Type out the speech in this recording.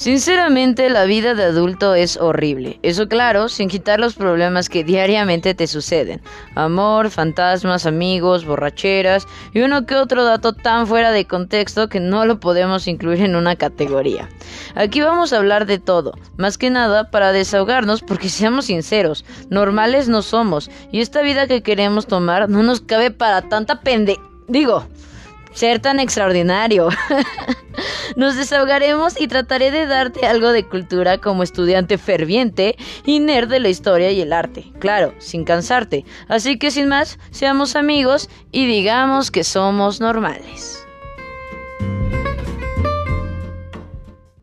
Sinceramente, la vida de adulto es horrible. Eso claro, sin quitar los problemas que diariamente te suceden. Amor, fantasmas, amigos, borracheras y uno que otro dato tan fuera de contexto que no lo podemos incluir en una categoría. Aquí vamos a hablar de todo, más que nada para desahogarnos porque seamos sinceros, normales no somos y esta vida que queremos tomar no nos cabe para tanta pende... Digo, ser tan extraordinario. Nos desahogaremos y trataré de darte algo de cultura como estudiante ferviente y nerd de la historia y el arte. Claro, sin cansarte. Así que sin más, seamos amigos y digamos que somos normales.